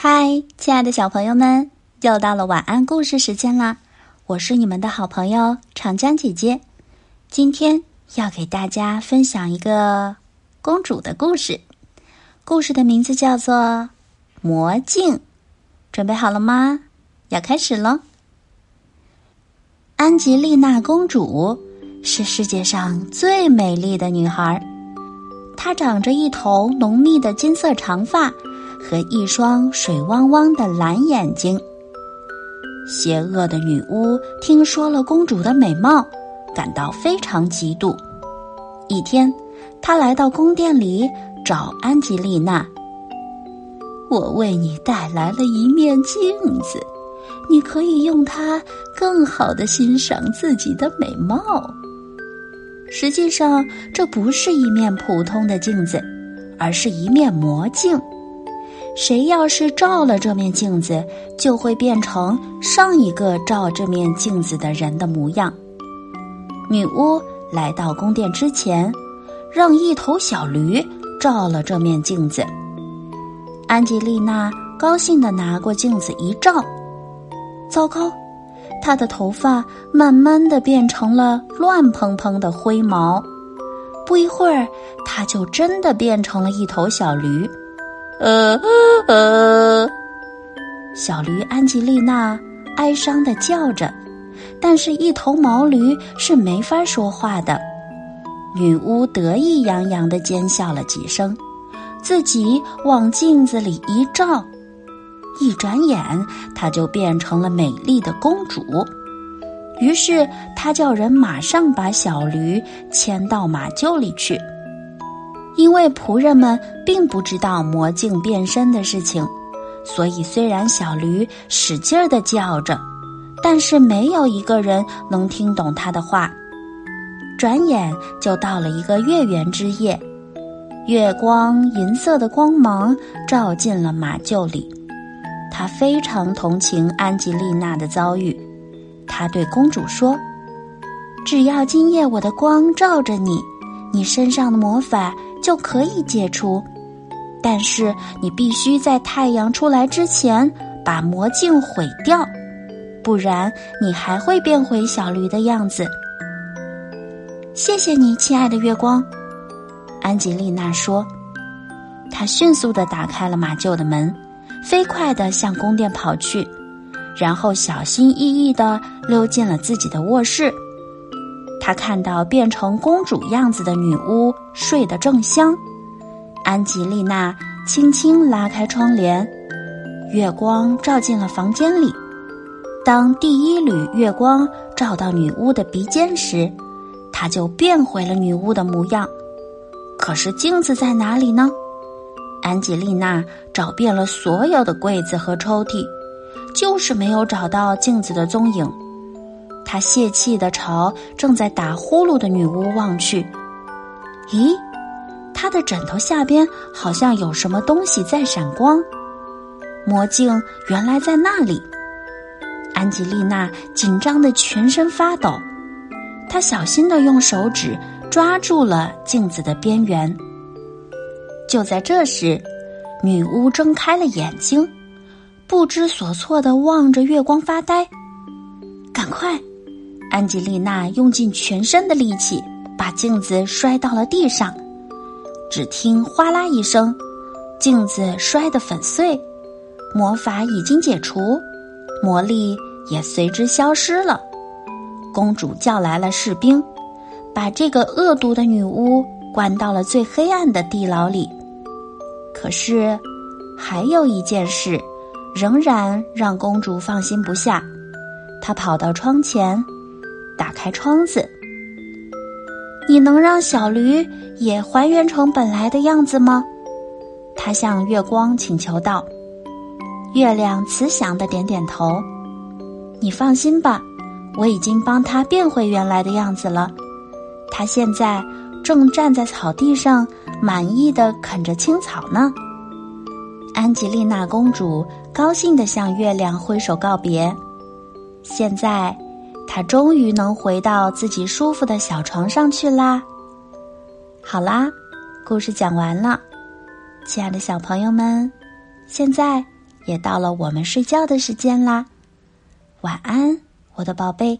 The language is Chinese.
嗨，亲爱的小朋友们，又到了晚安故事时间啦！我是你们的好朋友长江姐姐，今天要给大家分享一个公主的故事。故事的名字叫做《魔镜》，准备好了吗？要开始喽。安吉丽娜公主是世界上最美丽的女孩，她长着一头浓密的金色长发。和一双水汪汪的蓝眼睛。邪恶的女巫听说了公主的美貌，感到非常嫉妒。一天，她来到宫殿里找安吉丽娜。我为你带来了一面镜子，你可以用它更好的欣赏自己的美貌。实际上，这不是一面普通的镜子，而是一面魔镜。谁要是照了这面镜子，就会变成上一个照这面镜子的人的模样。女巫来到宫殿之前，让一头小驴照了这面镜子。安吉丽娜高兴地拿过镜子一照，糟糕，她的头发慢慢的变成了乱蓬蓬的灰毛。不一会儿，她就真的变成了一头小驴。呃呃，小驴安吉丽娜哀伤的叫着，但是，一头毛驴是没法说话的。女巫得意洋洋的尖笑了几声，自己往镜子里一照，一转眼，她就变成了美丽的公主。于是，她叫人马上把小驴牵到马厩里去。因为仆人们并不知道魔镜变身的事情，所以虽然小驴使劲儿的叫着，但是没有一个人能听懂他的话。转眼就到了一个月圆之夜，月光银色的光芒照进了马厩里。他非常同情安吉丽娜的遭遇，他对公主说：“只要今夜我的光照着你，你身上的魔法。”就可以解除，但是你必须在太阳出来之前把魔镜毁掉，不然你还会变回小驴的样子。谢谢你，亲爱的月光，安吉丽娜说。她迅速的打开了马厩的门，飞快的向宫殿跑去，然后小心翼翼的溜进了自己的卧室。他看到变成公主样子的女巫睡得正香，安吉丽娜轻轻拉开窗帘，月光照进了房间里。当第一缕月光照到女巫的鼻尖时，她就变回了女巫的模样。可是镜子在哪里呢？安吉丽娜找遍了所有的柜子和抽屉，就是没有找到镜子的踪影。他泄气的朝正在打呼噜的女巫望去，咦，她的枕头下边好像有什么东西在闪光。魔镜原来在那里。安吉丽娜紧张的全身发抖，她小心的用手指抓住了镜子的边缘。就在这时，女巫睁开了眼睛，不知所措的望着月光发呆。赶快！安吉丽娜用尽全身的力气，把镜子摔到了地上。只听哗啦一声，镜子摔得粉碎。魔法已经解除，魔力也随之消失了。公主叫来了士兵，把这个恶毒的女巫关到了最黑暗的地牢里。可是，还有一件事，仍然让公主放心不下。她跑到窗前。打开窗子，你能让小驴也还原成本来的样子吗？他向月光请求道。月亮慈祥的点点头。你放心吧，我已经帮他变回原来的样子了。他现在正站在草地上，满意的啃着青草呢。安吉丽娜公主高兴的向月亮挥手告别。现在。他终于能回到自己舒服的小床上去啦。好啦，故事讲完了，亲爱的小朋友们，现在也到了我们睡觉的时间啦。晚安，我的宝贝。